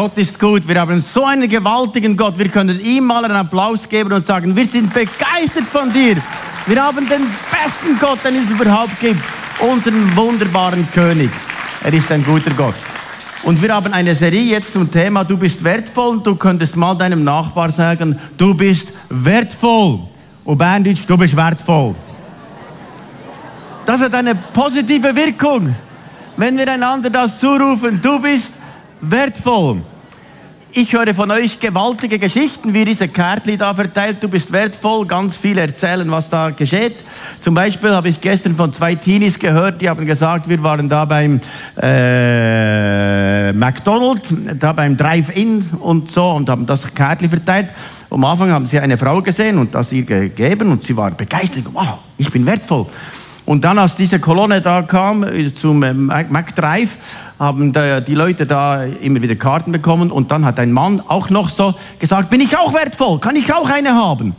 Gott ist gut. Wir haben so einen gewaltigen Gott. Wir können ihm mal einen Applaus geben und sagen, wir sind begeistert von dir. Wir haben den besten Gott, den es überhaupt gibt. Unseren wunderbaren König. Er ist ein guter Gott. Und wir haben eine Serie jetzt zum Thema, du bist wertvoll. Du könntest mal deinem Nachbar sagen, du bist wertvoll. Und Berndeutsch, du bist wertvoll. Das hat eine positive Wirkung, wenn wir einander das zurufen, du bist wertvoll. Ich höre von euch gewaltige Geschichten, wie diese Kärtli da verteilt. Du bist wertvoll, ganz viel erzählen, was da geschieht. Zum Beispiel habe ich gestern von zwei Teenies gehört, die haben gesagt, wir waren da beim äh, McDonald's, da beim Drive-In und so und haben das Kärtli verteilt. Am Anfang haben sie eine Frau gesehen und das ihr gegeben und sie war begeistert. Wow, ich bin wertvoll. Und dann, als diese Kolonne da kam äh, zum äh, McDrive, haben die Leute da immer wieder Karten bekommen und dann hat ein Mann auch noch so gesagt, bin ich auch wertvoll, kann ich auch eine haben?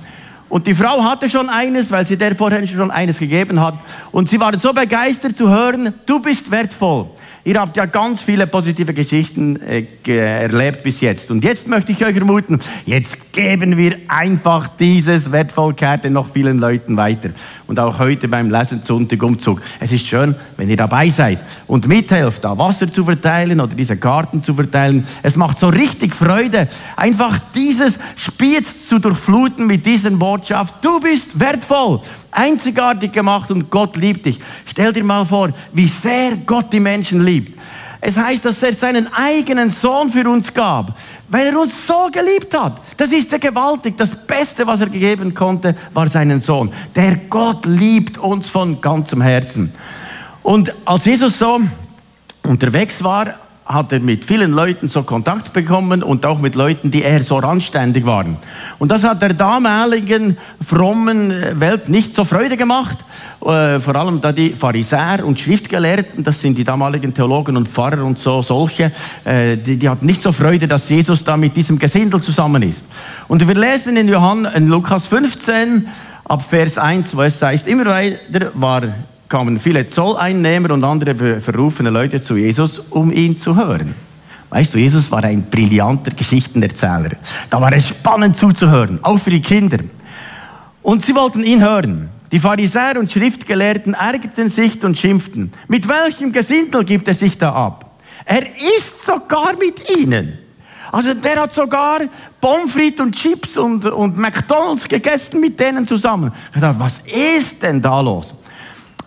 Und die Frau hatte schon eines, weil sie der vorher schon eines gegeben hat. Und sie waren so begeistert zu hören, du bist wertvoll. Ihr habt ja ganz viele positive Geschichten äh, erlebt bis jetzt. Und jetzt möchte ich euch ermuten, jetzt geben wir einfach dieses Wertvollkarte noch vielen Leuten weiter. Und auch heute beim Lesen Umzug. Es ist schön, wenn ihr dabei seid und mithelft, da Wasser zu verteilen oder diese Karten zu verteilen. Es macht so richtig Freude, einfach dieses Spiez zu durchfluten mit dieser Botschaft. Du bist wertvoll einzigartig gemacht und Gott liebt dich. Stell dir mal vor, wie sehr Gott die Menschen liebt. Es heißt, dass er seinen eigenen Sohn für uns gab, weil er uns so geliebt hat. Das ist ja gewaltig. Das Beste, was er gegeben konnte, war seinen Sohn. Der Gott liebt uns von ganzem Herzen. Und als Jesus so unterwegs war, hat er mit vielen Leuten so Kontakt bekommen und auch mit Leuten, die eher so randständig waren. Und das hat der damaligen frommen Welt nicht so Freude gemacht. Äh, vor allem da die Pharisäer und Schriftgelehrten, das sind die damaligen Theologen und Pfarrer und so solche, äh, die, die hatten nicht so Freude, dass Jesus da mit diesem Gesindel zusammen ist. Und wir lesen in Johann, in Lukas 15, ab Vers 1, wo es heißt, immer weiter war kamen viele Zolleinnehmer und andere verrufene Leute zu Jesus, um ihn zu hören. Weißt du, Jesus war ein brillanter Geschichtenerzähler. Da war es spannend zuzuhören, auch für die Kinder. Und sie wollten ihn hören. Die Pharisäer und Schriftgelehrten ärgerten sich und schimpften. Mit welchem Gesindel gibt er sich da ab? Er isst sogar mit ihnen. Also der hat sogar Pommes frites und Chips und, und McDonalds gegessen mit denen zusammen. Ich dachte, was ist denn da los?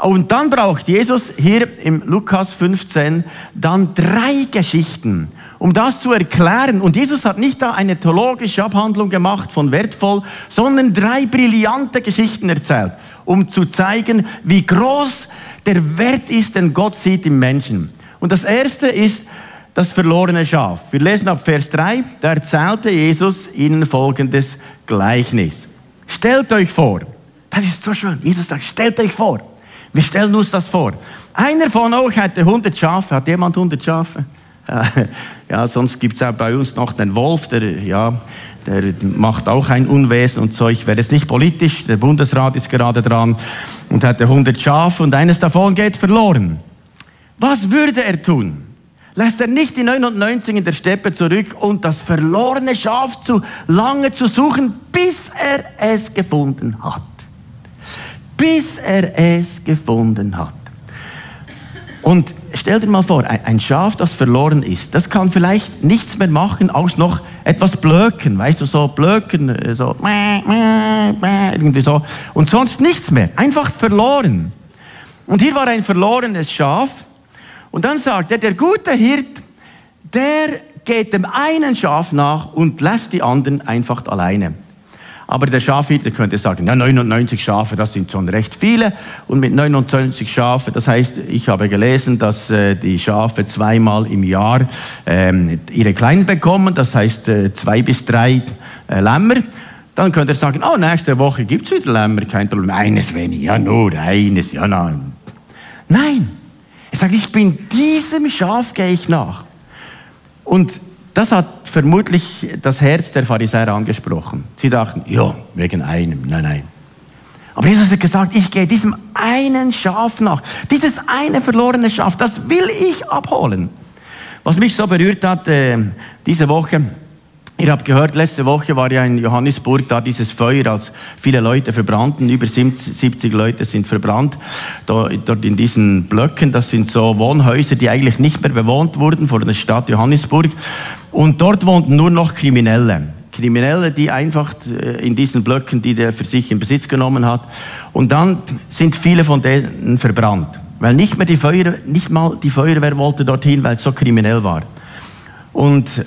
Und dann braucht Jesus hier im Lukas 15 dann drei Geschichten, um das zu erklären. Und Jesus hat nicht da eine theologische Abhandlung gemacht von wertvoll, sondern drei brillante Geschichten erzählt, um zu zeigen, wie groß der Wert ist, den Gott sieht im Menschen. Und das erste ist das verlorene Schaf. Wir lesen ab Vers 3, da erzählte Jesus ihnen folgendes Gleichnis. Stellt euch vor, das ist so schön, Jesus sagt, stellt euch vor, wir stellen uns das vor. Einer von euch hätte 100 Schafe. Hat jemand 100 Schafe? Ja, sonst gibt es auch bei uns noch den Wolf, der, ja, der macht auch ein Unwesen und so. Ich werde es nicht politisch. Der Bundesrat ist gerade dran und hätte 100 Schafe und eines davon geht verloren. Was würde er tun? Lässt er nicht die 99 in der Steppe zurück und das verlorene Schaf zu lange zu suchen, bis er es gefunden hat? Bis er es gefunden hat. Und stell dir mal vor, ein Schaf, das verloren ist, das kann vielleicht nichts mehr machen, aus noch etwas blöken, weißt du, so blöken, äh, so, irgendwie so, und sonst nichts mehr, einfach verloren. Und hier war ein verlorenes Schaf, und dann sagt er, der gute Hirt, der geht dem einen Schaf nach und lässt die anderen einfach alleine. Aber der Schafhirte könnte sagen, ja, 99 Schafe, das sind schon recht viele. Und mit 99 Schafe, das heißt, ich habe gelesen, dass äh, die Schafe zweimal im Jahr ähm, ihre Kleinen bekommen, das heißt äh, zwei bis drei äh, Lämmer. Dann könnte er sagen, oh, nächste Woche gibt es wieder Lämmer, kein Problem. Eines weniger, ja nur eines, ja nein. Nein, er sagt, ich bin diesem Schaf gehe ich nach. Und das hat vermutlich das Herz der Pharisäer angesprochen. Sie dachten, ja, wegen einem. Nein, nein. Aber Jesus hat gesagt, ich gehe diesem einen Schaf nach. Dieses eine verlorene Schaf, das will ich abholen. Was mich so berührt hat äh, diese Woche, Ihr habt gehört, letzte Woche war ja in Johannesburg da dieses Feuer, als viele Leute verbrannten. Über 70 Leute sind verbrannt dort in diesen Blöcken. Das sind so Wohnhäuser, die eigentlich nicht mehr bewohnt wurden vor der Stadt Johannesburg. Und dort wohnten nur noch Kriminelle. Kriminelle, die einfach äh, in diesen Blöcken, die der für sich in Besitz genommen hat. Und dann sind viele von denen verbrannt. Weil nicht mehr die Feuer, nicht mal die Feuerwehr wollte dorthin, weil es so kriminell war. Und äh,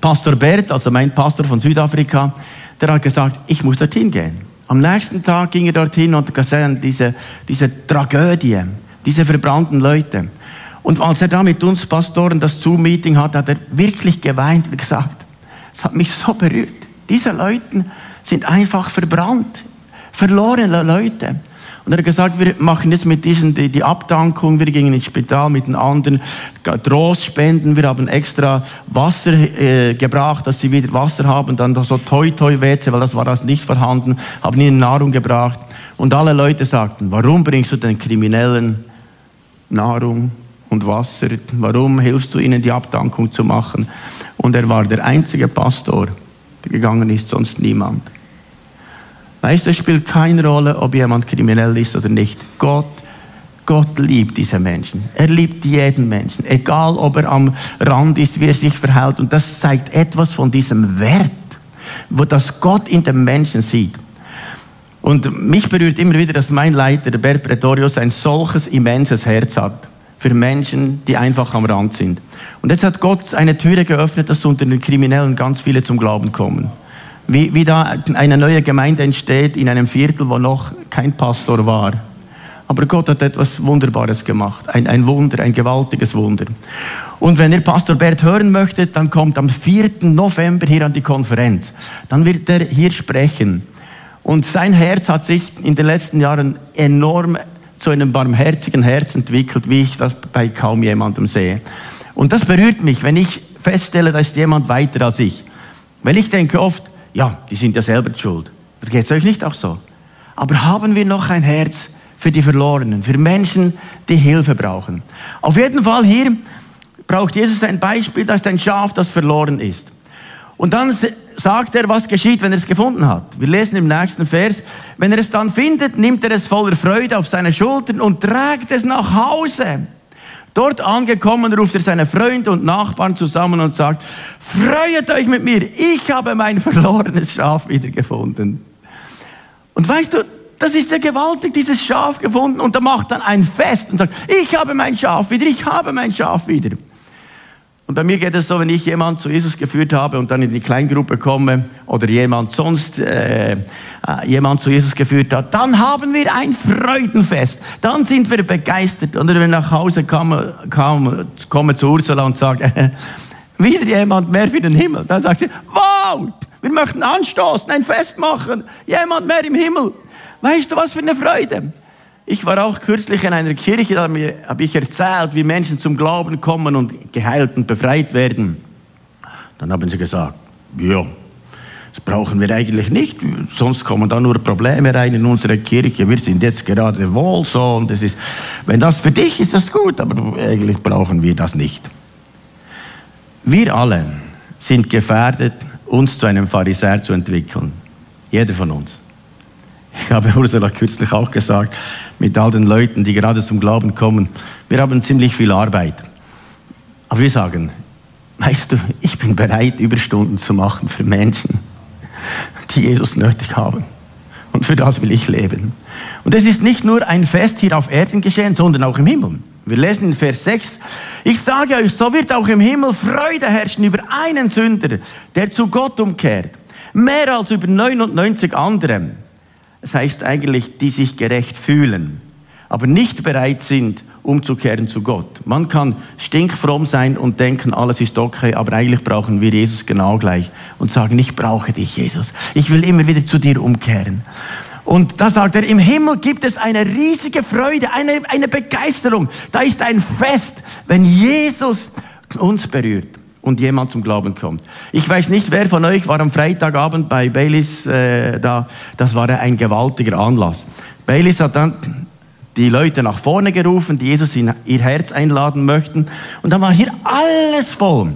Pastor Bert, also mein Pastor von Südafrika, der hat gesagt, ich muss dorthin gehen. Am nächsten Tag ging er dorthin und gesehen, diese, diese Tragödie, diese verbrannten Leute. Und als er da mit uns Pastoren das Zoom-Meeting hat, hat er wirklich geweint und gesagt, es hat mich so berührt. Diese Leute sind einfach verbrannt, verlorene Leute. Und er hat gesagt, wir machen jetzt mit diesen die, die Abdankung, wir gingen ins Spital mit den anderen, Trost spenden, wir haben extra Wasser äh, gebracht, dass sie wieder Wasser haben, dann so toi toi wetze, weil das war das nicht vorhanden, haben ihnen Nahrung gebracht. Und alle Leute sagten, warum bringst du den Kriminellen Nahrung und Wasser? Warum hilfst du ihnen die Abdankung zu machen? Und er war der einzige Pastor, der gegangen ist, sonst niemand. Weißt du, es spielt keine Rolle, ob jemand kriminell ist oder nicht. Gott, Gott liebt diese Menschen. Er liebt jeden Menschen. Egal, ob er am Rand ist, wie er sich verhält. Und das zeigt etwas von diesem Wert, wo das Gott in dem Menschen sieht. Und mich berührt immer wieder, dass mein Leiter, der Bert Pretorius, ein solches immenses Herz hat für Menschen, die einfach am Rand sind. Und jetzt hat Gott eine Türe geöffnet, dass unter den Kriminellen ganz viele zum Glauben kommen wie, wie da eine neue Gemeinde entsteht in einem Viertel, wo noch kein Pastor war. Aber Gott hat etwas Wunderbares gemacht. Ein, ein Wunder, ein gewaltiges Wunder. Und wenn ihr Pastor Bert hören möchtet, dann kommt am 4. November hier an die Konferenz. Dann wird er hier sprechen. Und sein Herz hat sich in den letzten Jahren enorm zu einem barmherzigen Herz entwickelt, wie ich das bei kaum jemandem sehe. Und das berührt mich, wenn ich feststelle, da ist jemand weiter als ich. Weil ich denke oft, ja, die sind ja selber schuld. Das geht es euch nicht auch so. Aber haben wir noch ein Herz für die Verlorenen, für Menschen, die Hilfe brauchen? Auf jeden Fall hier braucht Jesus ein Beispiel, das ist ein Schaf, das verloren ist. Und dann sagt er, was geschieht, wenn er es gefunden hat. Wir lesen im nächsten Vers, wenn er es dann findet, nimmt er es voller Freude auf seine Schultern und trägt es nach Hause. Dort angekommen ruft er seine Freunde und Nachbarn zusammen und sagt, freut euch mit mir, ich habe mein verlorenes Schaf wiedergefunden. Und weißt du, das ist ja gewaltig, dieses Schaf gefunden und er macht dann ein Fest und sagt, ich habe mein Schaf wieder, ich habe mein Schaf wieder. Und bei mir geht es so, wenn ich jemand zu Jesus geführt habe und dann in die Kleingruppe komme oder jemand sonst äh, äh, jemand zu Jesus geführt hat, dann haben wir ein Freudenfest. Dann sind wir begeistert. Und wenn wir nach Hause kommen, kommen, kommen zu Ursula und sagen, äh, wieder jemand mehr für den Himmel, dann sagt sie, wow, wir möchten anstoßen, ein Fest machen, jemand mehr im Himmel. Weißt du, was für eine Freude? Ich war auch kürzlich in einer Kirche, da habe ich erzählt, wie Menschen zum Glauben kommen und geheilt und befreit werden. Dann haben sie gesagt, ja, das brauchen wir eigentlich nicht, sonst kommen da nur Probleme rein in unsere Kirche. Wir sind jetzt gerade wohl so und es ist, wenn das für dich ist, das gut, aber eigentlich brauchen wir das nicht. Wir alle sind gefährdet, uns zu einem Pharisäer zu entwickeln. Jeder von uns. Ich habe Ursula kürzlich auch gesagt, mit all den Leuten, die gerade zum Glauben kommen, wir haben ziemlich viel Arbeit. Aber wir sagen, weißt du, ich bin bereit, Überstunden zu machen für Menschen, die Jesus nötig haben. Und für das will ich leben. Und es ist nicht nur ein Fest hier auf Erden geschehen, sondern auch im Himmel. Wir lesen in Vers 6, ich sage euch, so wird auch im Himmel Freude herrschen über einen Sünder, der zu Gott umkehrt, mehr als über 99 andere. Das heißt eigentlich, die sich gerecht fühlen, aber nicht bereit sind, umzukehren zu Gott. Man kann stinkfromm sein und denken, alles ist okay, aber eigentlich brauchen wir Jesus genau gleich und sagen, ich brauche dich, Jesus. Ich will immer wieder zu dir umkehren. Und da sagt er, im Himmel gibt es eine riesige Freude, eine, eine Begeisterung. Da ist ein Fest, wenn Jesus uns berührt und jemand zum Glauben kommt. Ich weiß nicht, wer von euch war am Freitagabend bei Baileys äh, da. Das war ein gewaltiger Anlass. Baileys hat dann die Leute nach vorne gerufen, die Jesus in ihr Herz einladen möchten. Und dann war hier alles voll.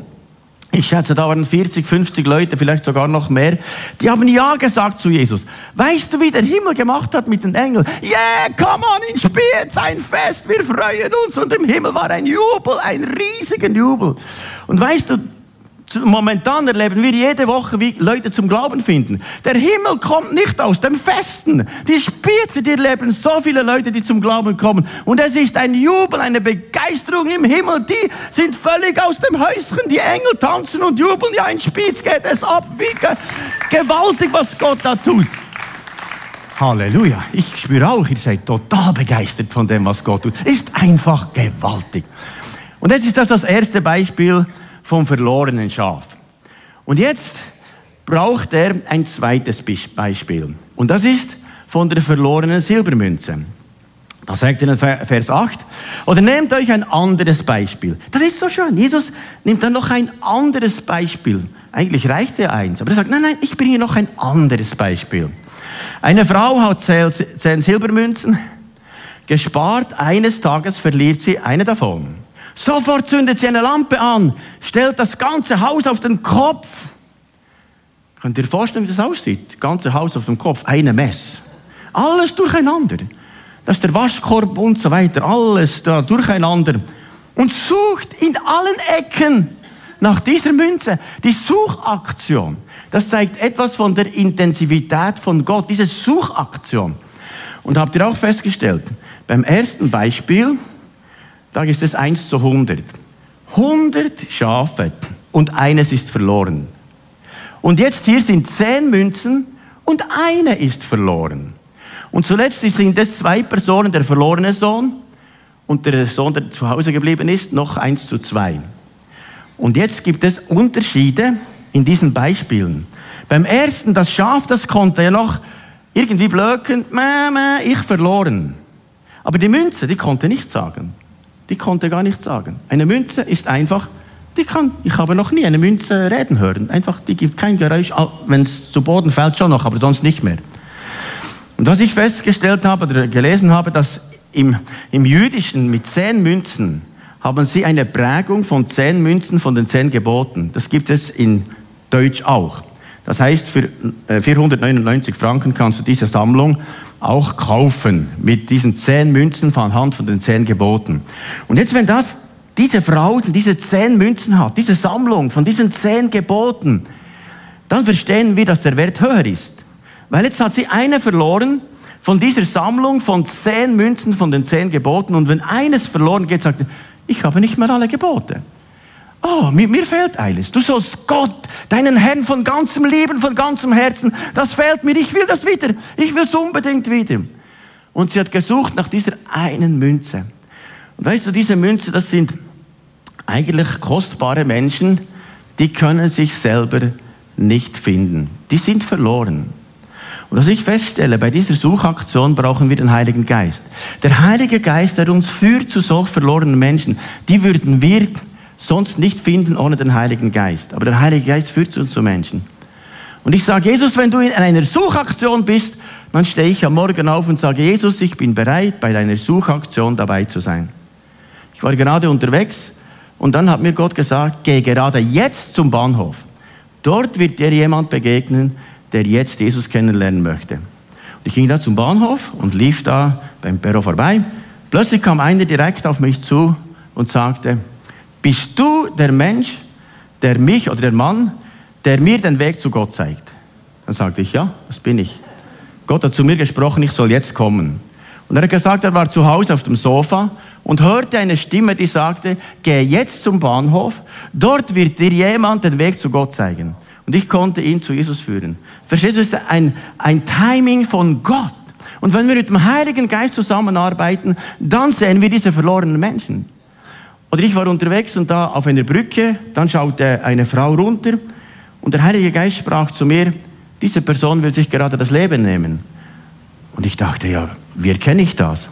Ich schätze, da waren 40, 50 Leute, vielleicht sogar noch mehr. Die haben Ja gesagt zu Jesus. Weißt du, wie der Himmel gemacht hat mit den Engeln? Yeah, come on in Spiez, ein Fest, wir freuen uns. Und im Himmel war ein Jubel, ein riesiger Jubel. Und weißt du, Momentan erleben wir jede Woche, wie Leute zum Glauben finden. Der Himmel kommt nicht aus dem Festen. Die Spitze, die erleben so viele Leute, die zum Glauben kommen. Und es ist ein Jubel, eine Begeisterung im Himmel. Die sind völlig aus dem Häuschen. Die Engel tanzen und jubeln. Ja, in Spitz geht es ab. Wie gewaltig, was Gott da tut. Halleluja. Ich spüre auch, ihr seid total begeistert von dem, was Gott tut. Ist einfach gewaltig. Und jetzt ist das das erste Beispiel vom verlorenen Schaf. Und jetzt braucht er ein zweites Beispiel. Und das ist von der verlorenen Silbermünze. Da sagt er in Vers 8, oder nehmt euch ein anderes Beispiel. Das ist so schön. Jesus nimmt dann noch ein anderes Beispiel. Eigentlich reicht ja eins. Aber er sagt, nein, nein, ich bringe noch ein anderes Beispiel. Eine Frau hat zehn Silbermünzen gespart. Eines Tages verliert sie eine davon. Sofort zündet sie eine Lampe an, stellt das ganze Haus auf den Kopf. Könnt ihr vorstellen, wie das aussieht? Das ganze Haus auf dem Kopf, eine Mess. Alles durcheinander. Das ist der Waschkorb und so weiter, alles da durcheinander. Und sucht in allen Ecken nach dieser Münze. Die Suchaktion, das zeigt etwas von der Intensivität von Gott, diese Suchaktion. Und habt ihr auch festgestellt, beim ersten Beispiel, da ist es 1 zu 100. 100 Schafe und eines ist verloren. Und jetzt hier sind 10 Münzen und eine ist verloren. Und zuletzt sind es zwei Personen, der verlorene Sohn und der Sohn, der zu Hause geblieben ist, noch 1 zu 2. Und jetzt gibt es Unterschiede in diesen Beispielen. Beim ersten, das Schaf, das konnte ja noch irgendwie blöken, ich verloren. Aber die Münze, die konnte nicht sagen die konnte gar nichts sagen. Eine Münze ist einfach, die kann, ich habe noch nie eine Münze reden hören. Einfach, die gibt kein Geräusch, wenn es zu Boden fällt schon noch, aber sonst nicht mehr. Und was ich festgestellt habe oder gelesen habe, dass im, im Jüdischen mit zehn Münzen haben sie eine Prägung von zehn Münzen von den zehn Geboten. Das gibt es in Deutsch auch. Das heißt, für 499 äh, Franken kannst du diese Sammlung auch kaufen mit diesen zehn Münzen von Hand von den zehn Geboten. Und jetzt, wenn das diese Frau diese zehn Münzen hat, diese Sammlung von diesen zehn Geboten, dann verstehen wir, dass der Wert höher ist. Weil jetzt hat sie eine verloren von dieser Sammlung von zehn Münzen von den zehn Geboten und wenn eines verloren geht, sagt sie, ich habe nicht mehr alle Gebote. Oh, mir, mir fehlt eines. Du sollst Gott, deinen Herrn von ganzem Leben, von ganzem Herzen, das fehlt mir, ich will das wieder, ich will es unbedingt wieder. Und sie hat gesucht nach dieser einen Münze. Und weißt du, diese Münze, das sind eigentlich kostbare Menschen, die können sich selber nicht finden. Die sind verloren. Und was ich feststelle, bei dieser Suchaktion brauchen wir den Heiligen Geist. Der Heilige Geist, der uns führt zu solch verlorenen Menschen, die würden wir sonst nicht finden ohne den Heiligen Geist. Aber der Heilige Geist führt uns zu Menschen. Und ich sage, Jesus, wenn du in einer Suchaktion bist, dann stehe ich am Morgen auf und sage, Jesus, ich bin bereit, bei deiner Suchaktion dabei zu sein. Ich war gerade unterwegs und dann hat mir Gott gesagt, geh gerade jetzt zum Bahnhof. Dort wird dir jemand begegnen, der jetzt Jesus kennenlernen möchte. Und ich ging da zum Bahnhof und lief da beim Perro vorbei. Plötzlich kam einer direkt auf mich zu und sagte, bist du der Mensch, der mich oder der Mann, der mir den Weg zu Gott zeigt? Dann sagte ich, ja, das bin ich. Gott hat zu mir gesprochen, ich soll jetzt kommen. Und er hat gesagt, er war zu Hause auf dem Sofa und hörte eine Stimme, die sagte, geh jetzt zum Bahnhof, dort wird dir jemand den Weg zu Gott zeigen. Und ich konnte ihn zu Jesus führen. Verstehst du, es ist ein, ein Timing von Gott. Und wenn wir mit dem Heiligen Geist zusammenarbeiten, dann sehen wir diese verlorenen Menschen. Oder ich war unterwegs und da auf einer Brücke, dann schaute eine Frau runter und der Heilige Geist sprach zu mir, diese Person will sich gerade das Leben nehmen. Und ich dachte, ja, wie erkenne ich das?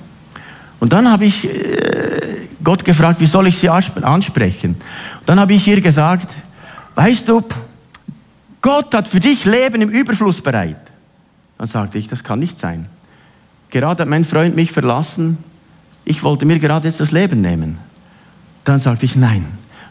Und dann habe ich äh, Gott gefragt, wie soll ich sie ansprechen? Und dann habe ich ihr gesagt, weißt du, Gott hat für dich Leben im Überfluss bereit. Dann sagte ich, das kann nicht sein. Gerade hat mein Freund mich verlassen ich wollte mir gerade jetzt das Leben nehmen. Dann sagte ich, nein,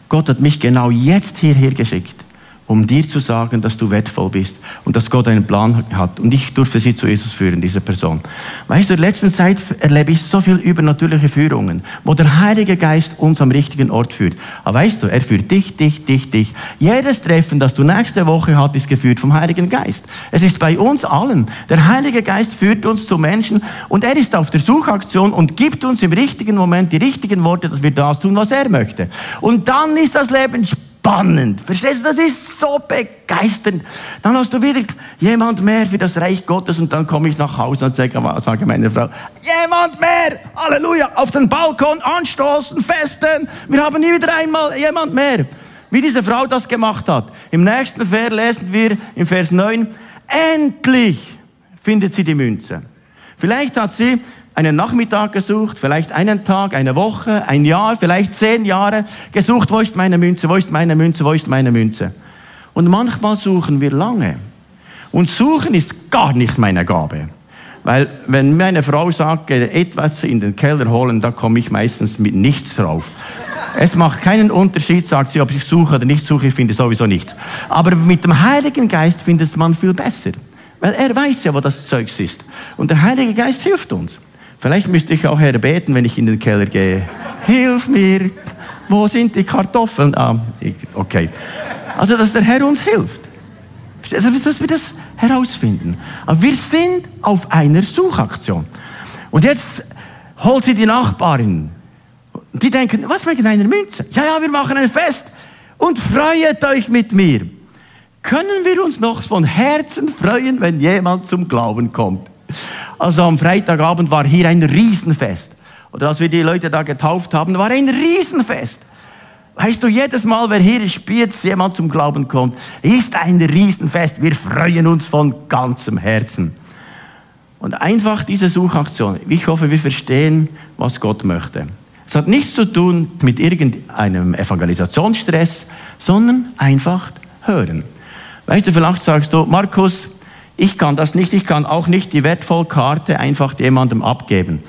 Gott hat mich genau jetzt hierher geschickt um dir zu sagen, dass du wertvoll bist und dass Gott einen Plan hat. Und ich durfte sie zu Jesus führen, diese Person. Weißt du, in der letzten Zeit erlebe ich so viel übernatürliche Führungen, wo der Heilige Geist uns am richtigen Ort führt. Aber weißt du, er führt dich, dich, dich, dich. Jedes Treffen, das du nächste Woche hast, ist geführt vom Heiligen Geist. Es ist bei uns allen. Der Heilige Geist führt uns zu Menschen und er ist auf der Suchaktion und gibt uns im richtigen Moment die richtigen Worte, dass wir das tun, was er möchte. Und dann ist das Leben spannend spannend. Verstehst du, das ist so begeisternd. Dann hast du wieder jemand mehr für das Reich Gottes und dann komme ich nach Hause und sage, sage meiner Frau, jemand mehr, Halleluja, auf den Balkon anstoßen, festen, wir haben nie wieder einmal jemand mehr. Wie diese Frau das gemacht hat. Im nächsten Vers lesen wir im Vers 9, endlich findet sie die Münze. Vielleicht hat sie einen Nachmittag gesucht, vielleicht einen Tag, eine Woche, ein Jahr, vielleicht zehn Jahre gesucht, wo ist meine Münze, wo ist meine Münze, wo ist meine Münze. Und manchmal suchen wir lange. Und suchen ist gar nicht meine Gabe. Weil wenn meine Frau sagt, etwas in den Keller holen, da komme ich meistens mit nichts drauf. Es macht keinen Unterschied, sagt sie, ob ich suche oder nicht suche, ich finde sowieso nichts. Aber mit dem Heiligen Geist findet man viel besser. Weil er weiß ja, wo das Zeugs ist. Und der Heilige Geist hilft uns. Vielleicht müsste ich auch erbeten, wenn ich in den Keller gehe. Hilf mir! Wo sind die Kartoffeln? Ah, okay. Also, dass der Herr uns hilft. Also, dass wir das herausfinden. Aber wir sind auf einer Suchaktion. Und jetzt holt sie die Nachbarin. Die denken, was wegen einer Münze? Ja, ja, wir machen ein Fest. Und freut euch mit mir. Können wir uns noch von Herzen freuen, wenn jemand zum Glauben kommt? Also am Freitagabend war hier ein Riesenfest. Oder als wir die Leute da getauft haben, war ein Riesenfest. Weißt du, jedes Mal, wer hier Spiez jemand zum Glauben kommt, ist ein Riesenfest. Wir freuen uns von ganzem Herzen. Und einfach diese Suchaktion. Ich hoffe, wir verstehen, was Gott möchte. Es hat nichts zu tun mit irgendeinem Evangelisationsstress, sondern einfach hören. Weißt du, vielleicht sagst du, Markus, ich kann das nicht, ich kann auch nicht die Wertvollkarte einfach jemandem abgeben.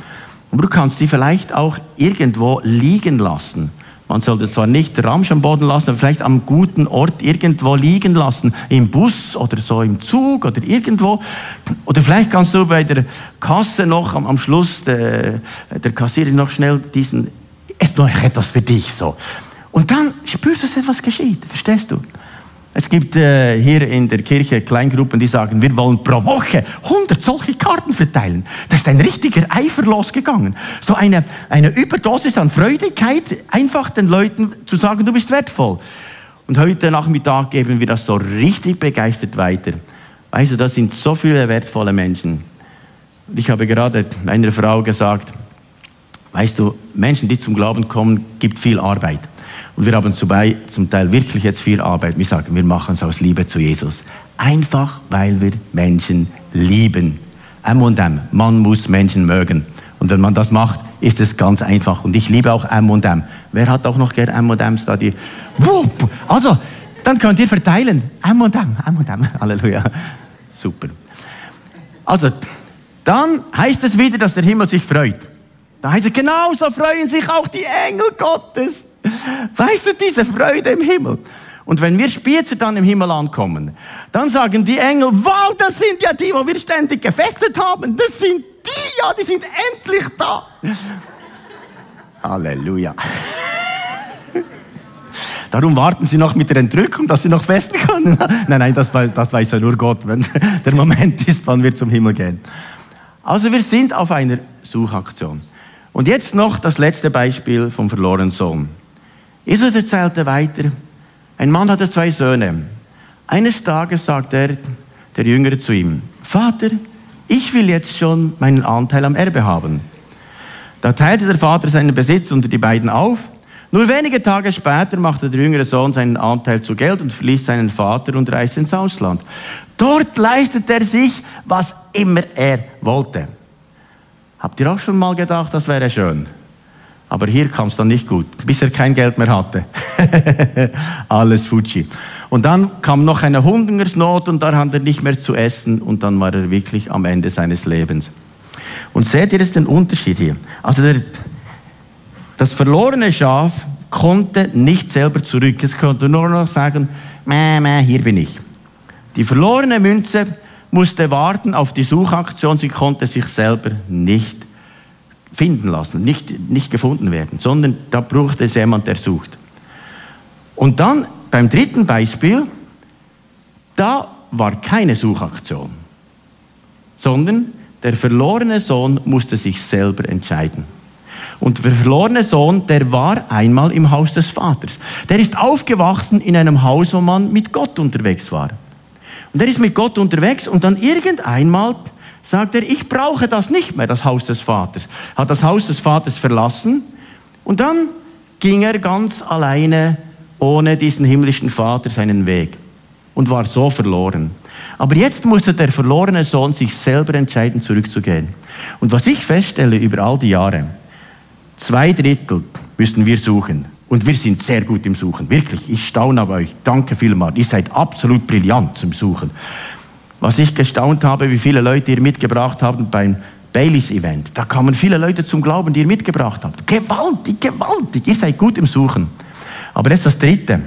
Aber du kannst sie vielleicht auch irgendwo liegen lassen. Man sollte zwar nicht Ramsch am Boden lassen, aber vielleicht am guten Ort irgendwo liegen lassen. Im Bus oder so im Zug oder irgendwo. Oder vielleicht kannst du bei der Kasse noch am, am Schluss der, der Kassiererin noch schnell diesen, ist noch etwas für dich so. Und dann spürst du, dass etwas geschieht. Verstehst du? Es gibt äh, hier in der Kirche Kleingruppen, die sagen, wir wollen pro Woche 100 solche Karten verteilen. Da ist ein richtiger Eifer losgegangen. So eine, eine Überdosis an Freudigkeit, einfach den Leuten zu sagen, du bist wertvoll. Und heute Nachmittag geben wir das so richtig begeistert weiter. Weißt du, das sind so viele wertvolle Menschen. Ich habe gerade einer Frau gesagt, weißt du, Menschen, die zum Glauben kommen, gibt viel Arbeit. Und wir haben zum Teil wirklich jetzt viel Arbeit. Wir sagen, wir machen es aus Liebe zu Jesus. Einfach, weil wir Menschen lieben. M und M. Man muss Menschen mögen. Und wenn man das macht, ist es ganz einfach. Und ich liebe auch M und M. Wer hat auch noch gerne M und M's da? Die also, dann könnt ihr verteilen. M und M, M und M. Halleluja. Super. Also, dann heißt es wieder, dass der Himmel sich freut. Da heißt es, genauso freuen sich auch die Engel Gottes. Weißt du, diese Freude im Himmel. Und wenn wir später dann im Himmel ankommen, dann sagen die Engel, wow, das sind ja die, wo wir ständig gefestet haben. Das sind die, ja, die sind endlich da. Halleluja. Darum warten sie noch mit der Entrückung, dass sie noch festen können. nein, nein, das, das weiß ja nur Gott, wenn der Moment ist, wann wir zum Himmel gehen. Also wir sind auf einer Suchaktion. Und jetzt noch das letzte Beispiel vom verlorenen Sohn. Jesus erzählte weiter, ein Mann hatte zwei Söhne. Eines Tages sagte er, der Jüngere zu ihm, Vater, ich will jetzt schon meinen Anteil am Erbe haben. Da teilte der Vater seinen Besitz unter die beiden auf. Nur wenige Tage später machte der jüngere Sohn seinen Anteil zu Geld und verließ seinen Vater und reiste ins Ausland. Dort leistete er sich, was immer er wollte. Habt ihr auch schon mal gedacht, das wäre schön? Aber hier kam es dann nicht gut, bis er kein Geld mehr hatte. Alles Fuji. Und dann kam noch eine Hungersnot und da hat er nicht mehr zu essen und dann war er wirklich am Ende seines Lebens. Und seht ihr jetzt den Unterschied hier? Also der Das verlorene Schaf konnte nicht selber zurück. Es konnte nur noch sagen, mäh, mäh, hier bin ich. Die verlorene Münze musste warten auf die Suchaktion. Sie konnte sich selber nicht finden lassen, nicht, nicht gefunden werden, sondern da brauchte es jemand, der sucht. Und dann beim dritten Beispiel, da war keine Suchaktion, sondern der verlorene Sohn musste sich selber entscheiden. Und der verlorene Sohn, der war einmal im Haus des Vaters. Der ist aufgewachsen in einem Haus, wo man mit Gott unterwegs war. Und er ist mit Gott unterwegs und dann irgendeinmal sagt er, ich brauche das nicht mehr, das Haus des Vaters. Hat das Haus des Vaters verlassen und dann ging er ganz alleine ohne diesen himmlischen Vater seinen Weg und war so verloren. Aber jetzt musste der verlorene Sohn sich selber entscheiden, zurückzugehen. Und was ich feststelle über all die Jahre, Zwei Drittel müssen wir suchen. Und wir sind sehr gut im Suchen. Wirklich, ich staune aber euch. Danke vielmals. Ihr seid absolut brillant zum Suchen. Was ich gestaunt habe, wie viele Leute ihr mitgebracht habt beim Baileys Event. Da kamen viele Leute zum Glauben, die ihr mitgebracht habt. Gewaltig, gewaltig. Ihr seid gut im Suchen. Aber das ist das Dritte.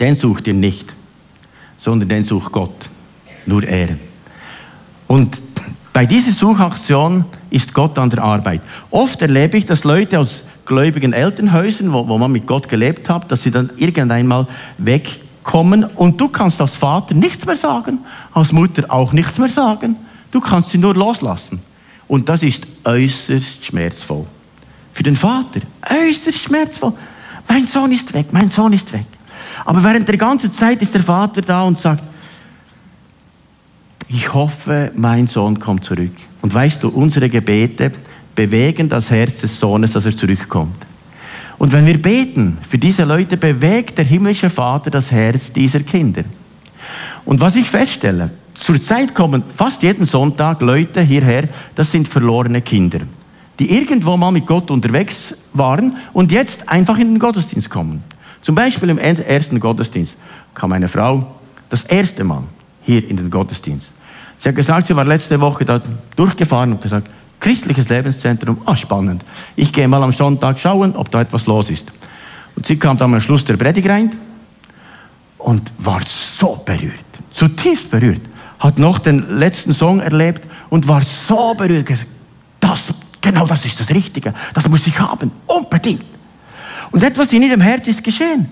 Den sucht ihr nicht, sondern den sucht Gott. Nur er. Und bei dieser Suchaktion ist Gott an der Arbeit. Oft erlebe ich, dass Leute aus gläubigen Elternhäusern, wo, wo man mit Gott gelebt hat, dass sie dann irgendeinmal wegkommen und du kannst als Vater nichts mehr sagen, als Mutter auch nichts mehr sagen. Du kannst sie nur loslassen. Und das ist äußerst schmerzvoll. Für den Vater äußerst schmerzvoll. Mein Sohn ist weg, mein Sohn ist weg. Aber während der ganzen Zeit ist der Vater da und sagt, ich hoffe, mein Sohn kommt zurück. Und weißt du, unsere Gebete bewegen das Herz des Sohnes, dass er zurückkommt. Und wenn wir beten, für diese Leute bewegt der himmlische Vater das Herz dieser Kinder. Und was ich feststelle, zurzeit kommen fast jeden Sonntag Leute hierher, das sind verlorene Kinder, die irgendwo mal mit Gott unterwegs waren und jetzt einfach in den Gottesdienst kommen. Zum Beispiel im ersten Gottesdienst kam eine Frau das erste Mal hier in den Gottesdienst. Sie hat gesagt, sie war letzte Woche da durchgefahren und gesagt, christliches Lebenszentrum, ah, spannend. Ich gehe mal am Sonntag schauen, ob da etwas los ist. Und sie kam dann am Schluss der Predigt rein und war so berührt, zutiefst berührt. Hat noch den letzten Song erlebt und war so berührt. Das, genau das ist das Richtige. Das muss ich haben. Unbedingt. Und etwas in ihrem Herz ist geschehen.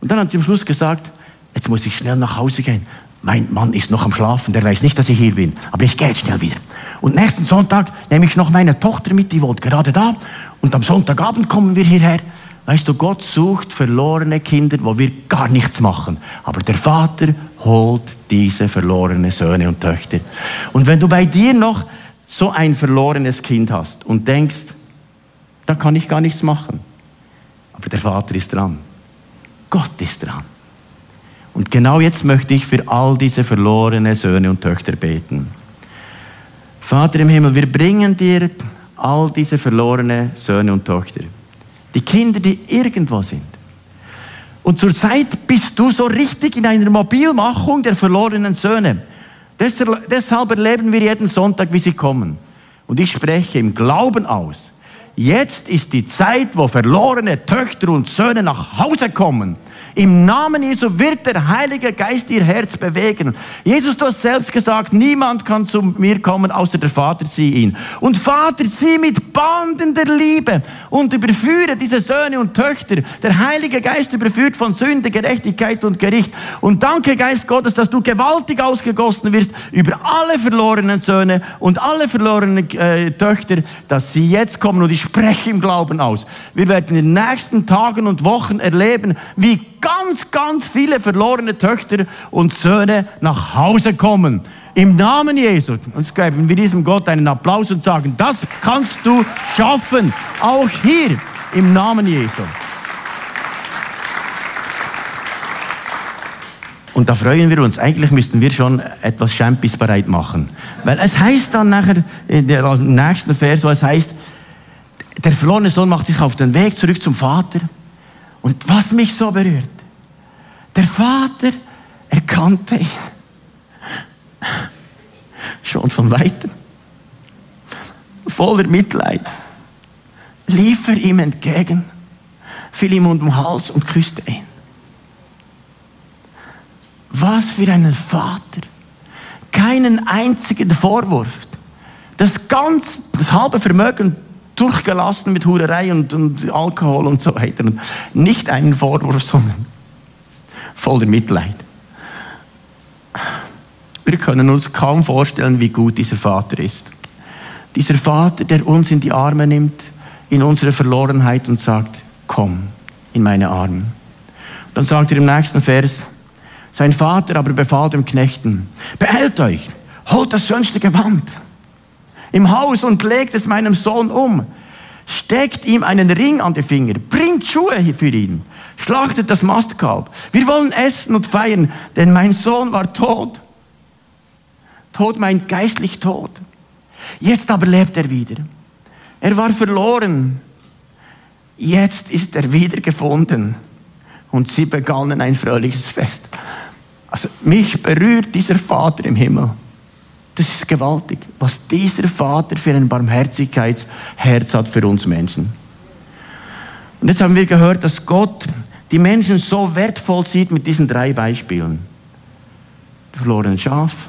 Und dann hat sie am Schluss gesagt, jetzt muss ich schnell nach Hause gehen mein Mann ist noch am Schlafen, der weiß nicht, dass ich hier bin, aber ich gehe jetzt schnell wieder. Und nächsten Sonntag nehme ich noch meine Tochter mit, die wohnt gerade da. Und am Sonntagabend kommen wir hierher. Weißt du, Gott sucht verlorene Kinder, wo wir gar nichts machen. Aber der Vater holt diese verlorenen Söhne und Töchter. Und wenn du bei dir noch so ein verlorenes Kind hast und denkst, da kann ich gar nichts machen. Aber der Vater ist dran. Gott ist dran. Und genau jetzt möchte ich für all diese verlorene Söhne und Töchter beten. Vater im Himmel, wir bringen dir all diese verlorene Söhne und Töchter. Die Kinder, die irgendwo sind. Und zurzeit bist du so richtig in einer Mobilmachung der verlorenen Söhne. Deshalb erleben wir jeden Sonntag, wie sie kommen. Und ich spreche im Glauben aus. Jetzt ist die Zeit, wo verlorene Töchter und Söhne nach Hause kommen im Namen Jesu wird der Heilige Geist ihr Herz bewegen. Jesus, du hast selbst gesagt, niemand kann zu mir kommen, außer der Vater zieh ihn. Und Vater, zieh mit Banden der Liebe und überführe diese Söhne und Töchter. Der Heilige Geist überführt von Sünde, Gerechtigkeit und Gericht. Und danke, Geist Gottes, dass du gewaltig ausgegossen wirst über alle verlorenen Söhne und alle verlorenen äh, Töchter, dass sie jetzt kommen. Und ich spreche im Glauben aus. Wir werden in den nächsten Tagen und Wochen erleben, wie ganz, ganz viele verlorene Töchter und Söhne nach Hause kommen. Im Namen Jesu. Und geben wir diesem Gott einen Applaus und sagen, das kannst du schaffen. Auch hier im Namen Jesu. Und da freuen wir uns. Eigentlich müssten wir schon etwas Champis bereit machen. Weil es heißt dann nachher, in der nächsten Vers, wo es heißt, der verlorene Sohn macht sich auf den Weg zurück zum Vater. Und was mich so berührt, der Vater erkannte ihn schon von weitem, voller Mitleid. lief er ihm entgegen, fiel ihm um den Hals und küsste ihn. Was für einen Vater. Keinen einzigen Vorwurf. Das ganz, das halbe Vermögen durchgelassen mit Hurerei und, und Alkohol und so weiter. Nicht einen Vorwurf, sondern voller Mitleid. Wir können uns kaum vorstellen, wie gut dieser Vater ist. Dieser Vater, der uns in die Arme nimmt, in unsere Verlorenheit und sagt, komm in meine Arme. Dann sagt er im nächsten Vers, sein Vater aber befahl dem Knechten, behält euch, holt das schönste Gewand im Haus und legt es meinem Sohn um. Steckt ihm einen Ring an die Finger, bringt Schuhe für ihn, schlachtet das Mastkalb. Wir wollen essen und feiern, denn mein Sohn war tot. Tod meint geistlich tot. Jetzt aber lebt er wieder. Er war verloren. Jetzt ist er wiedergefunden. Und sie begannen ein fröhliches Fest. Also mich berührt dieser Vater im Himmel. Das ist gewaltig, was dieser Vater für ein Barmherzigkeitsherz hat für uns Menschen. Und jetzt haben wir gehört, dass Gott die Menschen so wertvoll sieht mit diesen drei Beispielen. Verlorene Schaf,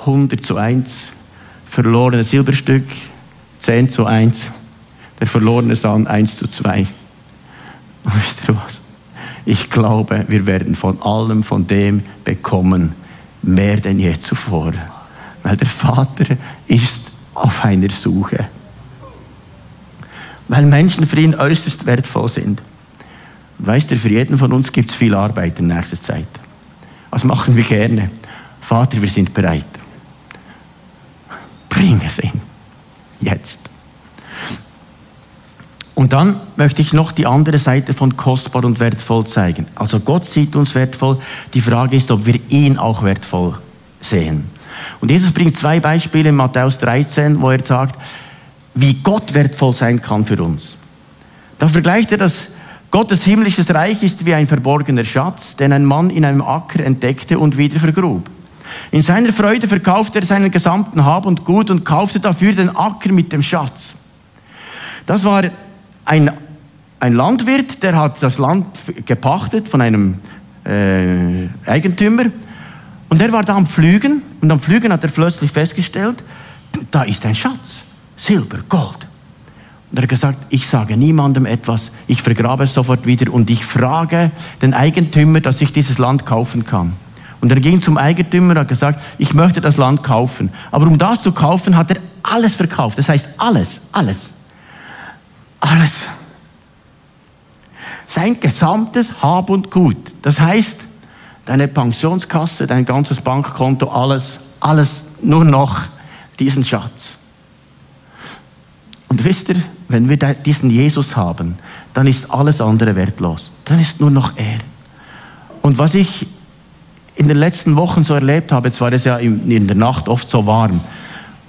100 zu 1, verlorene Silberstück, 10 zu 1, der verlorene Sand 1 zu 2. Und wisst ihr was? Ich glaube, wir werden von allem von dem bekommen, mehr denn je zuvor. Weil der Vater ist auf einer Suche. Weil Menschen für ihn äußerst wertvoll sind. weißt du, für jeden von uns gibt es viel Arbeit in nächster Zeit. Was machen wir gerne? Vater, wir sind bereit. Bring es ihn. Jetzt. Und dann möchte ich noch die andere Seite von kostbar und wertvoll zeigen. Also Gott sieht uns wertvoll. Die Frage ist, ob wir ihn auch wertvoll sehen. Und Jesus bringt zwei Beispiele in Matthäus 13, wo er sagt, wie Gott wertvoll sein kann für uns. Da vergleicht er das Gottes himmlisches Reich ist wie ein verborgener Schatz, den ein Mann in einem Acker entdeckte und wieder vergrub. In seiner Freude verkaufte er seinen gesamten Hab und Gut und kaufte dafür den Acker mit dem Schatz. Das war ein, ein Landwirt, der hat das Land gepachtet von einem äh, Eigentümer und er war da am Flügen und am Flügen hat er plötzlich festgestellt, da ist ein Schatz, Silber, Gold. Und er hat gesagt, ich sage niemandem etwas, ich vergrabe es sofort wieder und ich frage den Eigentümer, dass ich dieses Land kaufen kann. Und er ging zum Eigentümer und hat gesagt, ich möchte das Land kaufen. Aber um das zu kaufen, hat er alles verkauft. Das heißt alles, alles. Alles. Sein gesamtes Hab und Gut. Das heißt, deine Pensionskasse, dein ganzes Bankkonto, alles, alles nur noch diesen Schatz. Und wisst ihr, wenn wir diesen Jesus haben, dann ist alles andere wertlos. Dann ist nur noch er. Und was ich in den letzten Wochen so erlebt habe, jetzt war es ja in der Nacht oft so warm,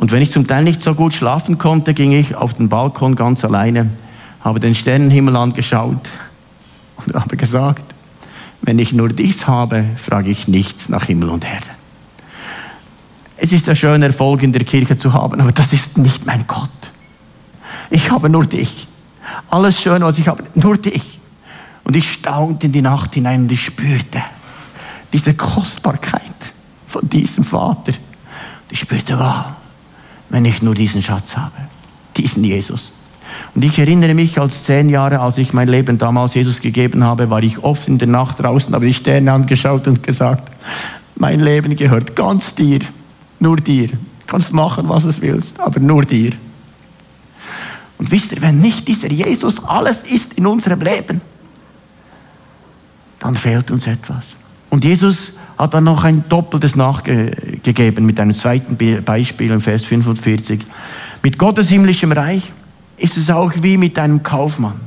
und wenn ich zum Teil nicht so gut schlafen konnte, ging ich auf den Balkon ganz alleine, habe den Sternenhimmel angeschaut und habe gesagt, wenn ich nur dies habe, frage ich nichts nach Himmel und Erde. Es ist ja schön, Erfolg in der Kirche zu haben, aber das ist nicht mein Gott. Ich habe nur dich. Alles schön, was ich habe, nur dich. Und ich staunte in die Nacht hinein und ich spürte diese Kostbarkeit von diesem Vater. Ich spürte, wow, wenn ich nur diesen Schatz habe, diesen Jesus. Und ich erinnere mich als zehn Jahre, als ich mein Leben damals Jesus gegeben habe, war ich oft in der Nacht draußen, habe die Sterne angeschaut und gesagt, mein Leben gehört ganz dir, nur dir. Du kannst machen, was du willst, aber nur dir. Und wisst ihr, wenn nicht dieser Jesus alles ist in unserem Leben, dann fehlt uns etwas. Und Jesus hat dann noch ein Doppeltes nachgegeben mit einem zweiten Beispiel im Vers 45. Mit Gottes himmlischem Reich ist es auch wie mit einem Kaufmann,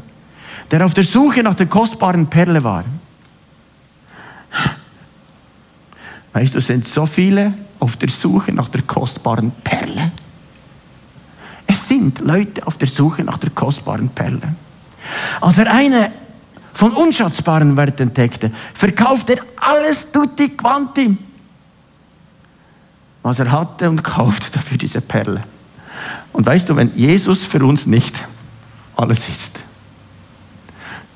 der auf der Suche nach der kostbaren Perle war. Weißt du, es sind so viele auf der Suche nach der kostbaren Perle. Es sind Leute auf der Suche nach der kostbaren Perle. Als er eine von unschätzbaren Wert entdeckte, verkauft er alles tutti quanti, was er hatte und kaufte dafür diese Perle. Und weißt du, wenn Jesus für uns nicht alles ist.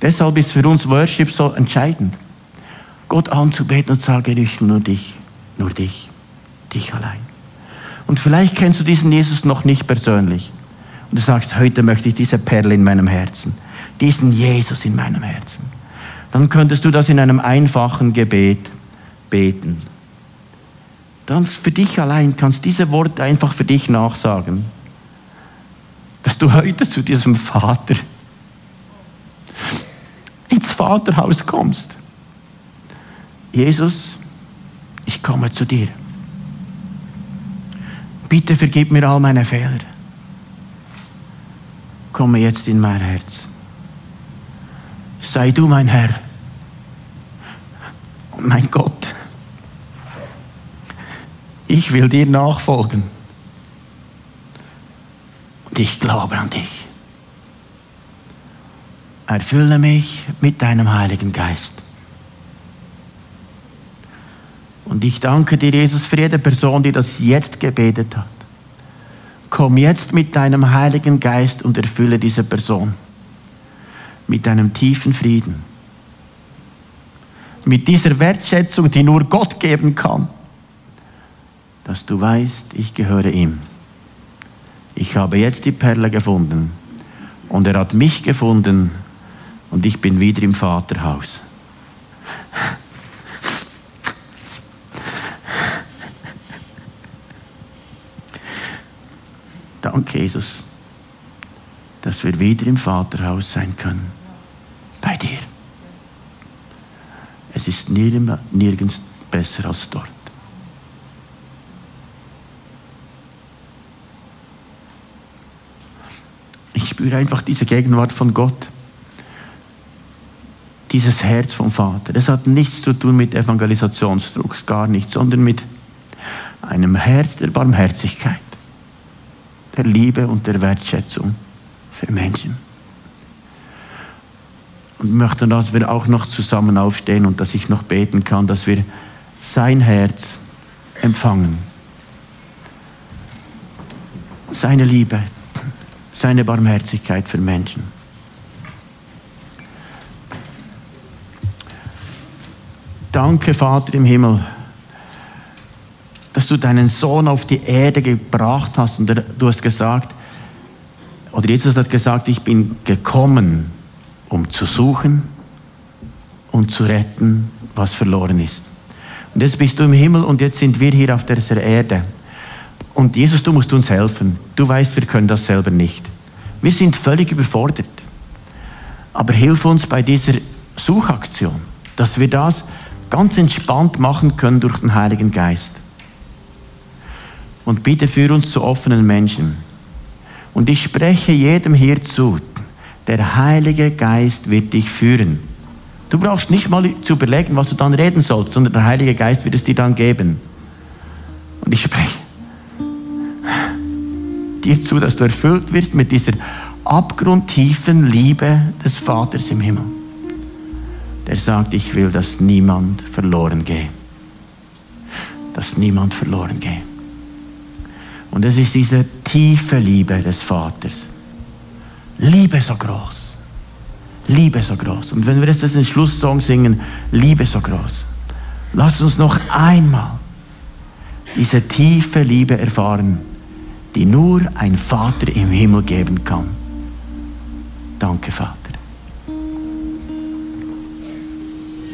Deshalb ist für uns Worship so entscheidend. Gott anzubeten und sagen, ich nur dich, nur dich, dich allein. Und vielleicht kennst du diesen Jesus noch nicht persönlich. Und du sagst, heute möchte ich diese Perle in meinem Herzen, diesen Jesus in meinem Herzen. Dann könntest du das in einem einfachen Gebet beten. Dann für dich allein kannst diese Worte einfach für dich nachsagen. Dass du heute zu diesem Vater ins Vaterhaus kommst. Jesus, ich komme zu dir. Bitte vergib mir all meine Fehler. Komme jetzt in mein Herz. Sei du mein Herr und mein Gott. Ich will dir nachfolgen. Und ich glaube an dich. Erfülle mich mit deinem Heiligen Geist. Und ich danke dir, Jesus, für jede Person, die das jetzt gebetet hat. Komm jetzt mit deinem Heiligen Geist und erfülle diese Person mit deinem tiefen Frieden. Mit dieser Wertschätzung, die nur Gott geben kann. Dass du weißt, ich gehöre ihm. Ich habe jetzt die Perle gefunden und er hat mich gefunden und ich bin wieder im Vaterhaus. Danke, Jesus, dass wir wieder im Vaterhaus sein können. Bei dir. Es ist nirgends besser als dort. Ich spüre einfach diese Gegenwart von Gott. Dieses Herz vom Vater. Es hat nichts zu tun mit Evangelisationsdruck, gar nichts, sondern mit einem Herz der Barmherzigkeit der Liebe und der Wertschätzung für Menschen. Und möchte, dass wir auch noch zusammen aufstehen und dass ich noch beten kann, dass wir sein Herz empfangen. Seine Liebe, seine Barmherzigkeit für Menschen. Danke, Vater im Himmel dass du deinen Sohn auf die Erde gebracht hast und du hast gesagt, oder Jesus hat gesagt, ich bin gekommen, um zu suchen und zu retten, was verloren ist. Und jetzt bist du im Himmel und jetzt sind wir hier auf dieser Erde. Und Jesus, du musst uns helfen. Du weißt, wir können das selber nicht. Wir sind völlig überfordert. Aber hilf uns bei dieser Suchaktion, dass wir das ganz entspannt machen können durch den Heiligen Geist. Und bitte führ uns zu offenen Menschen. Und ich spreche jedem hier zu, der Heilige Geist wird dich führen. Du brauchst nicht mal zu überlegen, was du dann reden sollst, sondern der Heilige Geist wird es dir dann geben. Und ich spreche dir zu, dass du erfüllt wirst mit dieser abgrundtiefen Liebe des Vaters im Himmel. Der sagt, ich will, dass niemand verloren gehe. Dass niemand verloren gehe. Und es ist diese tiefe Liebe des Vaters. Liebe so groß. Liebe so groß. Und wenn wir jetzt den Schlusssong singen, Liebe so groß, lass uns noch einmal diese tiefe Liebe erfahren, die nur ein Vater im Himmel geben kann. Danke, Vater.